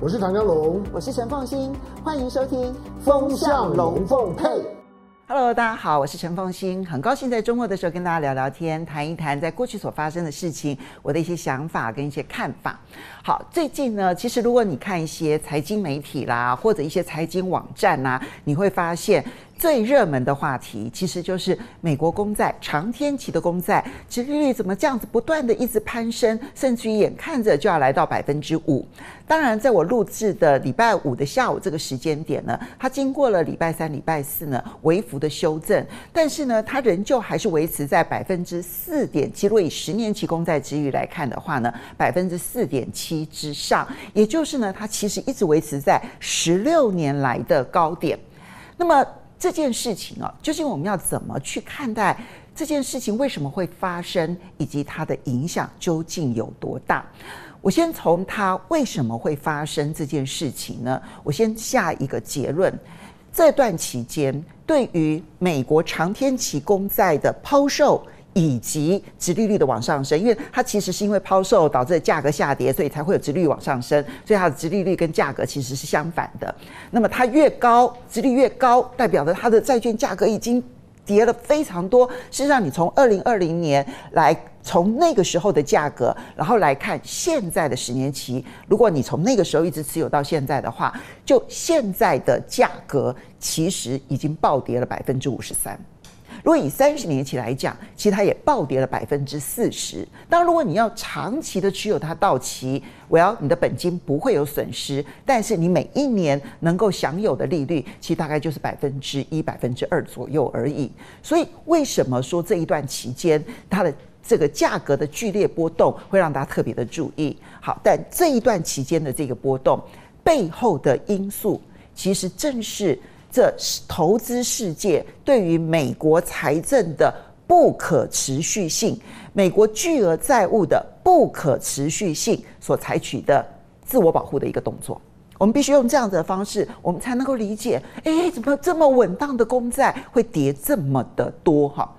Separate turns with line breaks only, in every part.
我是唐江龙，
我是陈凤欣，欢迎收听《
风向龙凤配》。
Hello，大家好，我是陈凤欣，很高兴在周末的时候跟大家聊聊天，谈一谈在过去所发生的事情，我的一些想法跟一些看法。好，最近呢，其实如果你看一些财经媒体啦，或者一些财经网站啦，你会发现。最热门的话题其实就是美国公债长天期的公债殖利率怎么这样子不断的一直攀升，甚至于眼看着就要来到百分之五。当然，在我录制的礼拜五的下午这个时间点呢，它经过了礼拜三、礼拜四呢微幅的修正，但是呢，它仍旧还是维持在百分之四点七。如果以十年期公债殖利率来看的话呢，百分之四点七之上，也就是呢，它其实一直维持在十六年来的高点。那么。这件事情啊，究竟我们要怎么去看待这件事情？为什么会发生，以及它的影响究竟有多大？我先从它为什么会发生这件事情呢？我先下一个结论：这段期间，对于美国长天期公债的抛售。以及殖利率的往上升，因为它其实是因为抛售导致的价格下跌，所以才会有殖利率往上升，所以它的殖利率跟价格其实是相反的。那么它越高，殖利率越高，代表着它的债券价格已经跌了非常多。事实上，你从二零二零年来，从那个时候的价格，然后来看现在的十年期，如果你从那个时候一直持有到现在的话，就现在的价格其实已经暴跌了百分之五十三。如果以三十年期来讲，其实它也暴跌了百分之四十。当然，如果你要长期的持有它到期，Well，你的本金不会有损失，但是你每一年能够享有的利率，其实大概就是百分之一、百分之二左右而已。所以，为什么说这一段期间它的这个价格的剧烈波动会让大家特别的注意？好，但这一段期间的这个波动背后的因素，其实正是。这投资世界对于美国财政的不可持续性，美国巨额债务的不可持续性所采取的自我保护的一个动作。我们必须用这样子的方式，我们才能够理解，哎，怎么这么稳当的公债会跌这么的多？哈。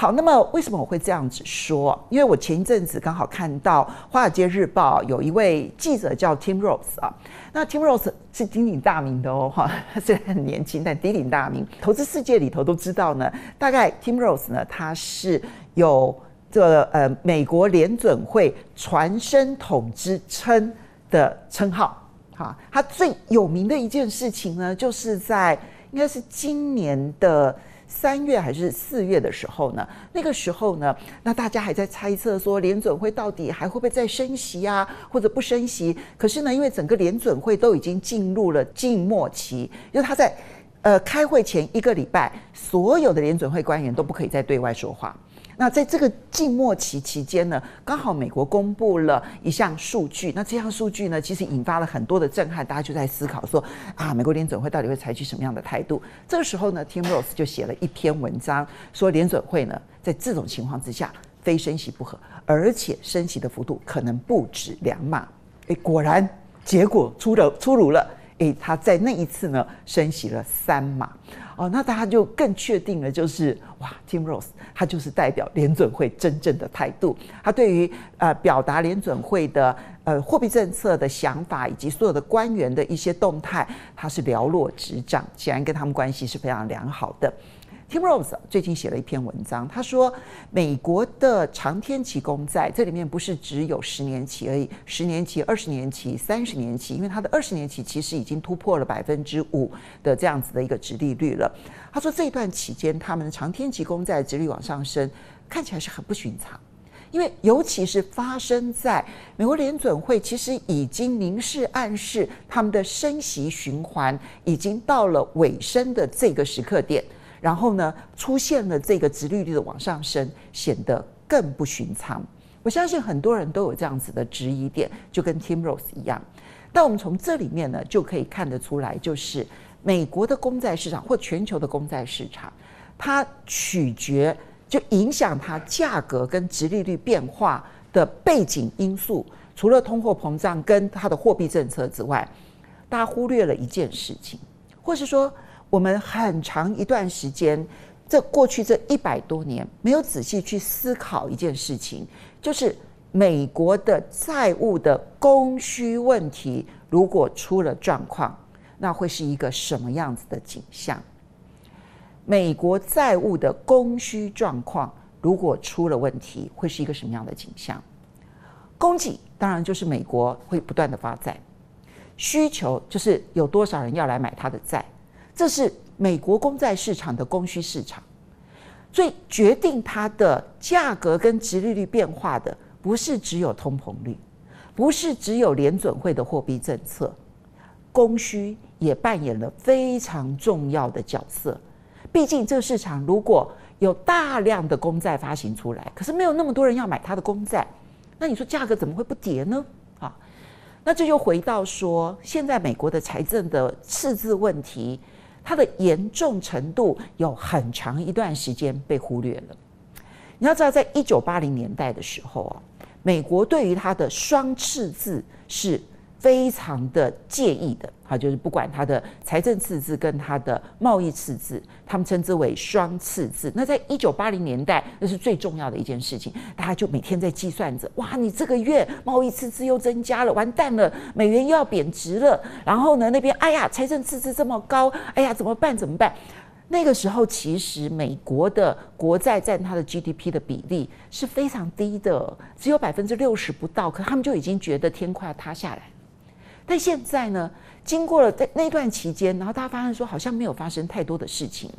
好，那么为什么我会这样子说？因为我前一阵子刚好看到《华尔街日报》有一位记者叫 Tim Rose 啊，那 Tim Rose 是鼎鼎大名的哦，哈，虽然很年轻，但鼎鼎大名，投资世界里头都知道呢。大概 Tim Rose 呢，他是有这呃美国联准会传声筒之称的称号，哈，他最有名的一件事情呢，就是在应该是今年的。三月还是四月的时候呢？那个时候呢，那大家还在猜测说联准会到底还会不会再升息啊，或者不升息？可是呢，因为整个联准会都已经进入了静默期，因为他在呃开会前一个礼拜，所有的联准会官员都不可以再对外说话。那在这个静默期期间呢，刚好美国公布了一项数据，那这项数据呢，其实引发了很多的震撼，大家就在思考说啊，美国联准会到底会采取什么样的态度？这个时候呢，Tim Rose 就写了一篇文章，说联准会呢，在这种情况之下，非升息不可，而且升息的幅度可能不止两码。诶，果然结果出了出炉了。诶，他在那一次呢，升息了三码，哦，那大家就更确定了，就是哇，Tim Rose 他就是代表联准会真正的态度，他对于呃表达联准会的呃货币政策的想法，以及所有的官员的一些动态，他是了若指掌，显然跟他们关系是非常良好的。Tim Rose 最近写了一篇文章，他说，美国的长天期公债，这里面不是只有十年期而已，十年期、二十年期、三十年期，因为它的二十年期其实已经突破了百分之五的这样子的一个殖利率了。他说，这一段期间，他们的长天期公债殖利率往上升，看起来是很不寻常，因为尤其是发生在美国联准会其实已经明示暗示，他们的升息循环已经到了尾声的这个时刻点。然后呢，出现了这个殖利率的往上升，显得更不寻常。我相信很多人都有这样子的质疑点，就跟 Tim Rose 一样。但我们从这里面呢，就可以看得出来，就是美国的公债市场或全球的公债市场，它取决就影响它价格跟殖利率变化的背景因素，除了通货膨胀跟它的货币政策之外，大家忽略了一件事情，或是说。我们很长一段时间，这过去这一百多年，没有仔细去思考一件事情，就是美国的债务的供需问题如果出了状况，那会是一个什么样子的景象？美国债务的供需状况如果出了问题，会是一个什么样的景象？供给当然就是美国会不断的发债，需求就是有多少人要来买他的债，这是美国公债市场的供需市场。所以决定它的价格跟殖利率变化的，不是只有通膨率，不是只有联准会的货币政策，供需也扮演了非常重要的角色。毕竟这个市场如果有大量的公债发行出来，可是没有那么多人要买它的公债。那你说价格怎么会不跌呢？啊，那这就回到说，现在美国的财政的赤字问题，它的严重程度有很长一段时间被忽略了。你要知道，在一九八零年代的时候啊，美国对于它的双赤字是。非常的介意的，哈，就是不管它的财政赤字跟它的贸易赤字，他们称之为双赤字。那在一九八零年代，那是最重要的一件事情，大家就每天在计算着，哇，你这个月贸易赤字又增加了，完蛋了，美元又要贬值了。然后呢，那边哎呀，财政赤字这么高，哎呀，怎么办？怎么办？那个时候，其实美国的国债占它的 GDP 的比例是非常低的，只有百分之六十不到，可他们就已经觉得天快要塌下来。但现在呢，经过了在那段期间，然后大家发现说，好像没有发生太多的事情。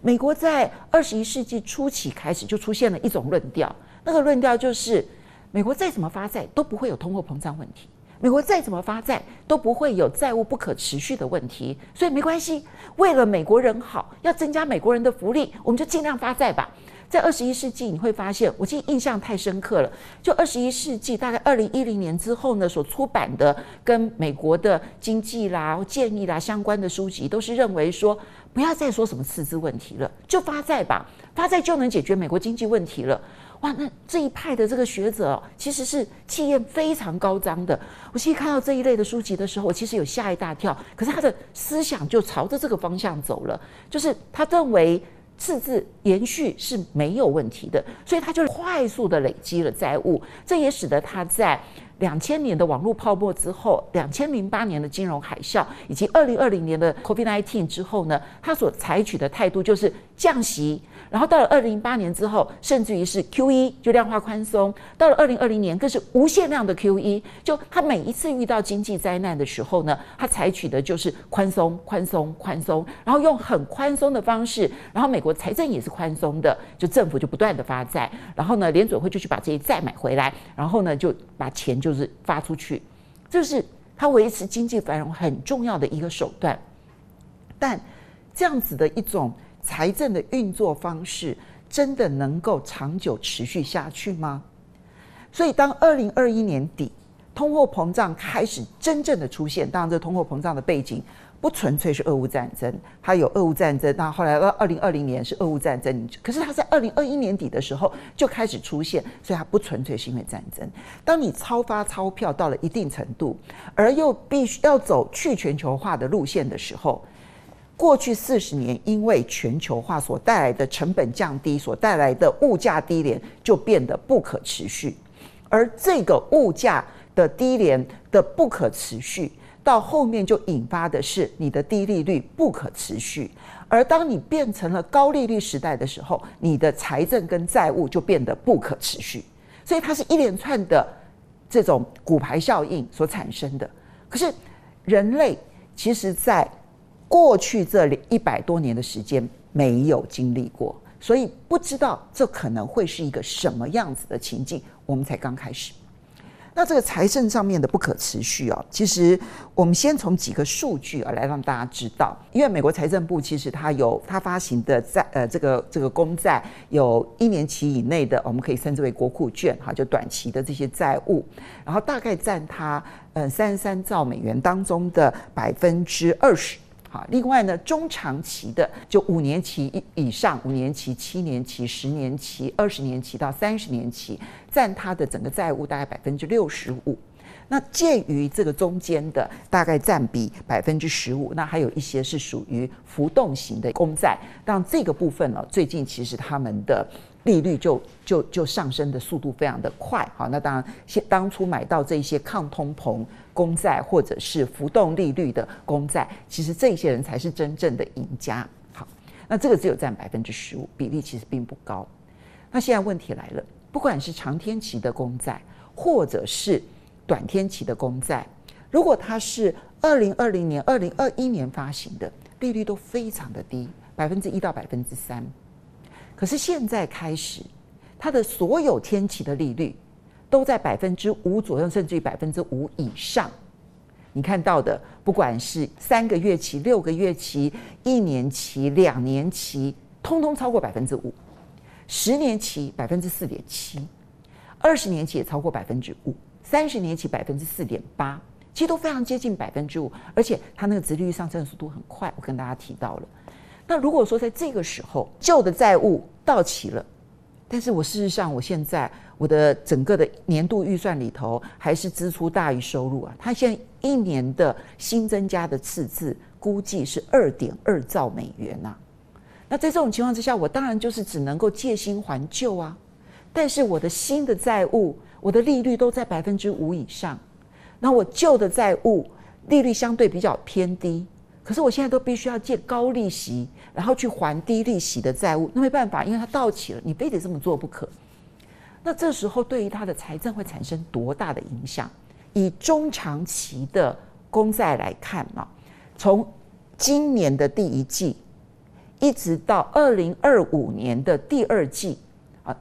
美国在二十一世纪初期开始就出现了一种论调，那个论调就是，美国再怎么发债都不会有通货膨胀问题，美国再怎么发债都不会有债务不可持续的问题，所以没关系。为了美国人好，要增加美国人的福利，我们就尽量发债吧。在二十一世纪，你会发现，我记得印象太深刻了。就二十一世纪大概二零一零年之后呢，所出版的跟美国的经济啦、建议啦相关的书籍，都是认为说，不要再说什么赤字问题了，就发债吧，发债就能解决美国经济问题了。哇，那这一派的这个学者其实是气焰非常高涨的。我其实看到这一类的书籍的时候，我其实有吓一大跳。可是他的思想就朝着这个方向走了，就是他认为。赤字延续是没有问题的，所以它就快速的累积了债务，这也使得它在两千年的网络泡沫之后，两千零八年的金融海啸，以及二零二零年的 COVID-19 之后呢，它所采取的态度就是降息。然后到了二零零八年之后，甚至于是 QE 就量化宽松，到了二零二零年更是无限量的 QE。就他每一次遇到经济灾难的时候呢，他采取的就是宽松、宽松、宽松，然后用很宽松的方式，然后美国财政也是宽松的，就政府就不断的发债，然后呢，联准会就去把这些债买回来，然后呢，就把钱就是发出去，这是他维持经济繁荣很重要的一个手段。但这样子的一种。财政的运作方式真的能够长久持续下去吗？所以，当二零二一年底通货膨胀开始真正的出现，当然，这通货膨胀的背景不纯粹是俄乌战争，它有俄乌战争，那后来到二零二零年是俄乌战争，可是它在二零二一年底的时候就开始出现，所以它不纯粹是因为战争。当你超发钞票到了一定程度，而又必须要走去全球化的路线的时候。过去四十年，因为全球化所带来的成本降低，所带来的物价低廉，就变得不可持续。而这个物价的低廉的不可持续，到后面就引发的是你的低利率不可持续。而当你变成了高利率时代的时候，你的财政跟债务就变得不可持续。所以它是一连串的这种骨牌效应所产生的。可是人类其实，在过去这里一百多年的时间没有经历过，所以不知道这可能会是一个什么样子的情境。我们才刚开始。那这个财政上面的不可持续哦，其实我们先从几个数据啊来让大家知道。因为美国财政部其实它有它发行的债呃这个这个公债有一年期以内的，我们可以称之为国库券哈，就短期的这些债务，然后大概占它呃三十三兆美元当中的百分之二十。好，另外呢，中长期的就五年期以以上，五年期、七年期、十年期、二十年期到三十年期，占它的整个债务大概百分之六十五。那介于这个中间的大概占比百分之十五。那还有一些是属于浮动型的公债。但这个部分呢，最近其实他们的利率就就就上升的速度非常的快。好，那当然，先当初买到这些抗通膨公债或者是浮动利率的公债，其实这些人才是真正的赢家。好，那这个只有占百分之十五，比例其实并不高。那现在问题来了，不管是长天期的公债，或者是短天期的公债，如果它是二零二零年、二零二一年发行的，利率都非常的低，百分之一到百分之三。可是现在开始，它的所有天期的利率都在百分之五左右，甚至于百分之五以上。你看到的，不管是三个月期、六个月期、一年期、两年期，通通超过百分之五。十年期百分之四点七，二十年期也超过百分之五，三十年期百分之四点八，其实都非常接近百分之五，而且它那个殖利率上升的速度很快。我跟大家提到了，那如果说在这个时候旧的债务到期了，但是我事实上我现在我的整个的年度预算里头还是支出大于收入啊，它现在一年的新增加的赤字估计是二点二兆美元呐、那在这种情况之下，我当然就是只能够借新还旧啊。但是我的新的债务，我的利率都在百分之五以上，那我旧的债务利率相对比较偏低，可是我现在都必须要借高利息，然后去还低利息的债务。那没办法，因为它到期了，你非得这么做不可。那这时候对于他的财政会产生多大的影响？以中长期的公债来看嘛，从今年的第一季。一直到二零二五年的第二季，啊，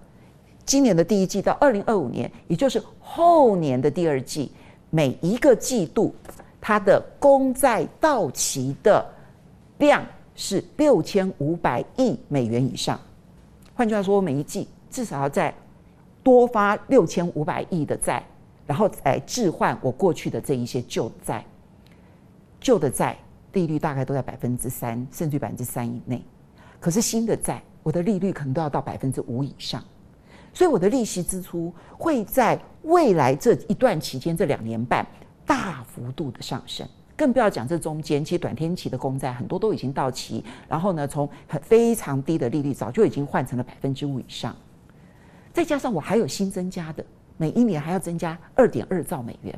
今年的第一季到二零二五年，也就是后年的第二季，每一个季度，它的公债到期的量是六千五百亿美元以上。换句话说，每一季至少要在多发六千五百亿的债，然后来置换我过去的这一些旧债。旧的债利率大概都在百分之三，甚至百分之三以内。可是新的债，我的利率可能都要到百分之五以上，所以我的利息支出会在未来这一段期间，这两年半大幅度的上升。更不要讲这中间，其实短天期的公债很多都已经到期，然后呢，从很非常低的利率早就已经换成了百分之五以上。再加上我还有新增加的，每一年还要增加二点二兆美元。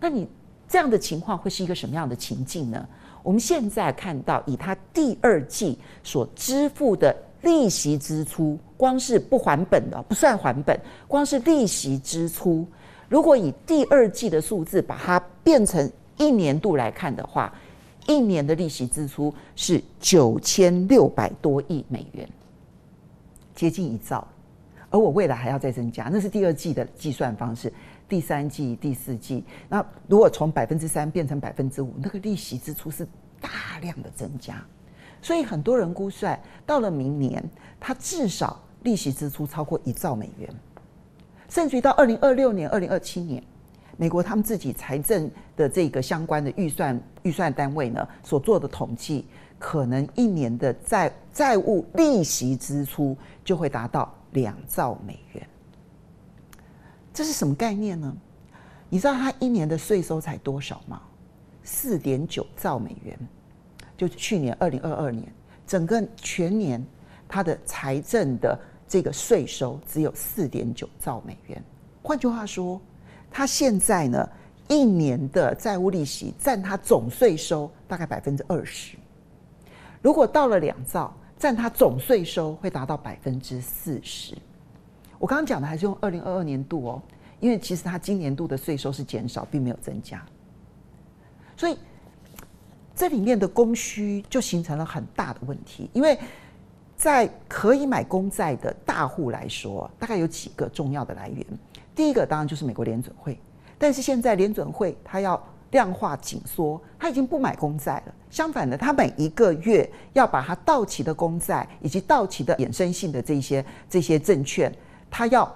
那你这样的情况会是一个什么样的情境呢？我们现在看到，以他第二季所支付的利息支出，光是不还本的，不算还本，光是利息支出，如果以第二季的数字把它变成一年度来看的话，一年的利息支出是九千六百多亿美元，接近一兆，而我未来还要再增加，那是第二季的计算方式。第三季、第四季，那如果从百分之三变成百分之五，那个利息支出是大量的增加，所以很多人估算，到了明年，它至少利息支出超过一兆美元，甚至于到二零二六年、二零二七年，美国他们自己财政的这个相关的预算预算单位呢所做的统计，可能一年的债债务利息支出就会达到两兆美元。这是什么概念呢？你知道他一年的税收才多少吗？四点九兆美元，就去年二零二二年，整个全年他的财政的这个税收只有四点九兆美元。换句话说，他现在呢一年的债务利息占他总税收大概百分之二十。如果到了两兆，占它总税收会达到百分之四十。我刚刚讲的还是用二零二二年度哦，因为其实它今年度的税收是减少，并没有增加，所以这里面的供需就形成了很大的问题。因为在可以买公债的大户来说，大概有几个重要的来源。第一个当然就是美国联准会，但是现在联准会它要量化紧缩，他已经不买公债了。相反的，他每一个月要把它到期的公债以及到期的衍生性的这些这些证券。它要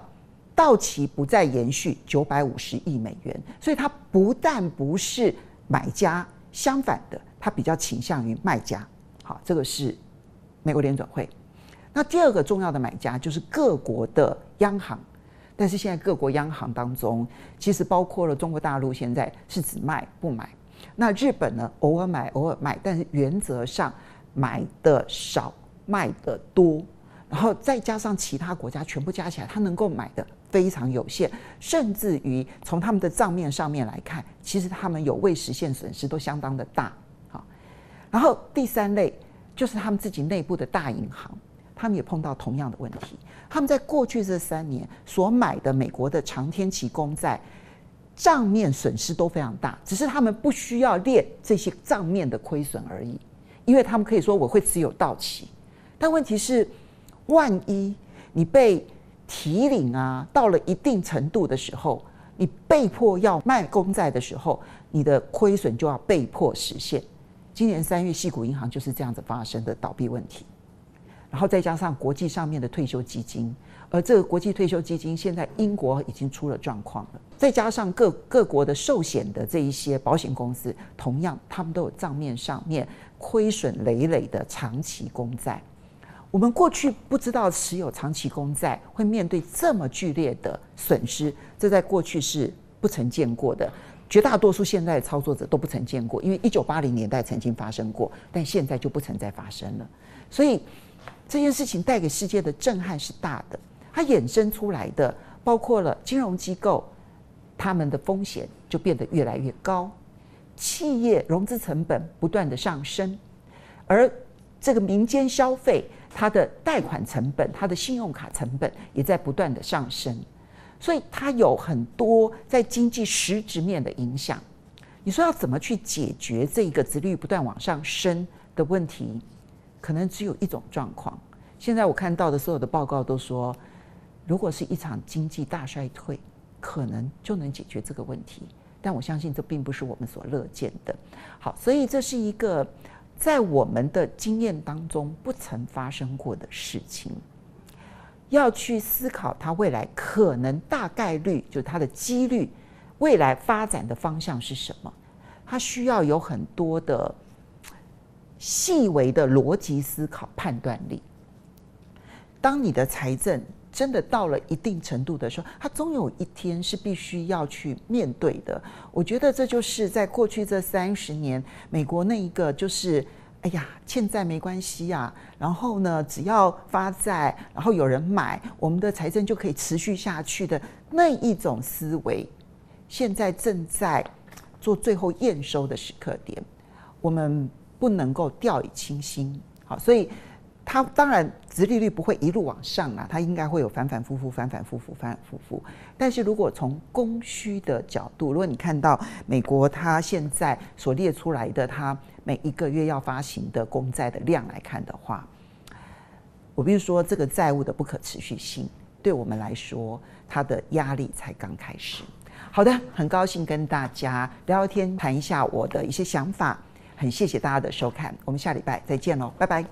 到期不再延续九百五十亿美元，所以它不但不是买家，相反的，它比较倾向于卖家。好，这个是美国联准会。那第二个重要的买家就是各国的央行，但是现在各国央行当中，其实包括了中国大陆，现在是只卖不买。那日本呢，偶尔买偶尔卖，但是原则上买的少，卖的多。然后再加上其他国家全部加起来，他能够买的非常有限，甚至于从他们的账面上面来看，其实他们有未实现损失都相当的大。好，然后第三类就是他们自己内部的大银行，他们也碰到同样的问题。他们在过去这三年所买的美国的长天期公债，账面损失都非常大，只是他们不需要列这些账面的亏损而已，因为他们可以说我会持有到期，但问题是。万一你被提领啊，到了一定程度的时候，你被迫要卖公债的时候，你的亏损就要被迫实现。今年三月，矽谷银行就是这样子发生的倒闭问题。然后再加上国际上面的退休基金，而这个国际退休基金现在英国已经出了状况了。再加上各各国的寿险的这一些保险公司，同样他们都有账面上面亏损累累的长期公债。我们过去不知道持有长期公债会面对这么剧烈的损失，这在过去是不曾见过的。绝大多数现在的操作者都不曾见过，因为一九八零年代曾经发生过，但现在就不曾再发生了。所以这件事情带给世界的震撼是大的。它衍生出来的包括了金融机构，他们的风险就变得越来越高，企业融资成本不断的上升，而这个民间消费。它的贷款成本、它的信用卡成本也在不断的上升，所以它有很多在经济实质面的影响。你说要怎么去解决这一个殖率不断往上升的问题？可能只有一种状况。现在我看到的所有的报告都说，如果是一场经济大衰退，可能就能解决这个问题。但我相信这并不是我们所乐见的。好，所以这是一个。在我们的经验当中不曾发生过的事情，要去思考它未来可能大概率，就是它的几率，未来发展的方向是什么？它需要有很多的细微的逻辑思考、判断力。当你的财政真的到了一定程度的时候，它总有一天是必须要去面对的。我觉得这就是在过去这三十年，美国那一个就是，哎呀，欠债没关系呀，然后呢，只要发债，然后有人买，我们的财政就可以持续下去的那一种思维，现在正在做最后验收的时刻点，我们不能够掉以轻心。好，所以。它当然，殖利率不会一路往上啊，它应该会有反反复复、反反复复、反反复复。但是如果从供需的角度，如果你看到美国它现在所列出来的它每一个月要发行的公债的量来看的话，我必须说，这个债务的不可持续性对我们来说，它的压力才刚开始。好的，很高兴跟大家聊聊天，谈一下我的一些想法。很谢谢大家的收看，我们下礼拜再见喽，拜拜。